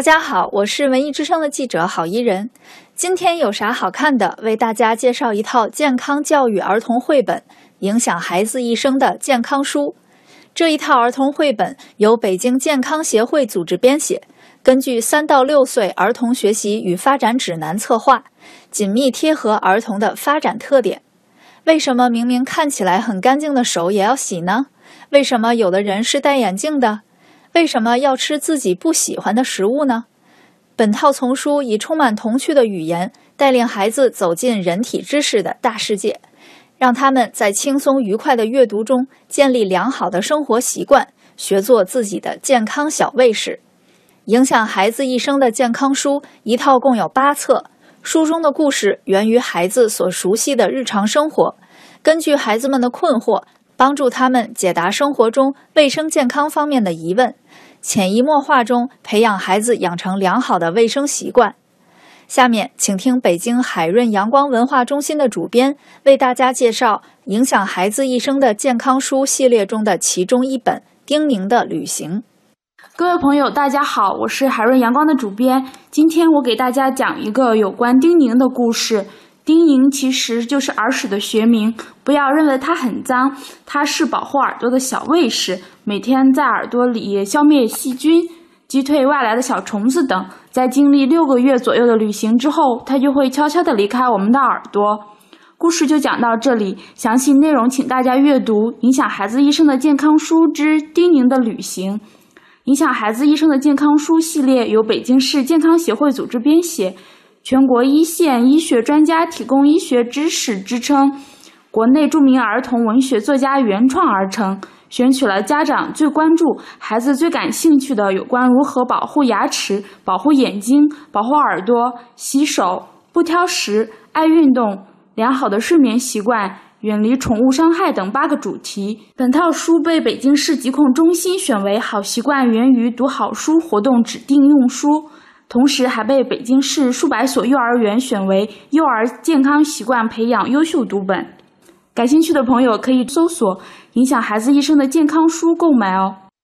大家好，我是文艺之声的记者郝怡人。今天有啥好看的？为大家介绍一套健康教育儿童绘本，影响孩子一生的健康书。这一套儿童绘本由北京健康协会组织编写，根据三到六岁儿童学习与发展指南策划，紧密贴合儿童的发展特点。为什么明明看起来很干净的手也要洗呢？为什么有的人是戴眼镜的？为什么要吃自己不喜欢的食物呢？本套丛书以充满童趣的语言，带领孩子走进人体知识的大世界，让他们在轻松愉快的阅读中建立良好的生活习惯，学做自己的健康小卫士。影响孩子一生的健康书一套共有八册，书中的故事源于孩子所熟悉的日常生活，根据孩子们的困惑。帮助他们解答生活中卫生健康方面的疑问，潜移默化中培养孩子养成良好的卫生习惯。下面，请听北京海润阳光文化中心的主编为大家介绍影响孩子一生的健康书系列中的其中一本《丁宁的旅行》。各位朋友，大家好，我是海润阳光的主编。今天我给大家讲一个有关丁宁的故事。丁宁其实就是耳屎的学名，不要认为它很脏，它是保护耳朵的小卫士，每天在耳朵里消灭细菌、击退外来的小虫子等。在经历六个月左右的旅行之后，它就会悄悄地离开我们的耳朵。故事就讲到这里，详细内容请大家阅读《影响孩子一生的健康书之丁宁的旅行》。影响孩子一生的健康书系列由北京市健康协会组织编写。全国一线医学专家提供医学知识支撑，国内著名儿童文学作家原创而成，选取了家长最关注、孩子最感兴趣的有关如何保护牙齿、保护眼睛、保护耳朵、洗手、不挑食、爱运动、良好的睡眠习惯、远离宠物伤害等八个主题。本套书被北京市疾控中心选为“好习惯源于读好书”活动指定用书。同时，还被北京市数百所幼儿园选为幼儿健康习惯培养优秀读本。感兴趣的朋友可以搜索“影响孩子一生的健康书”购买哦。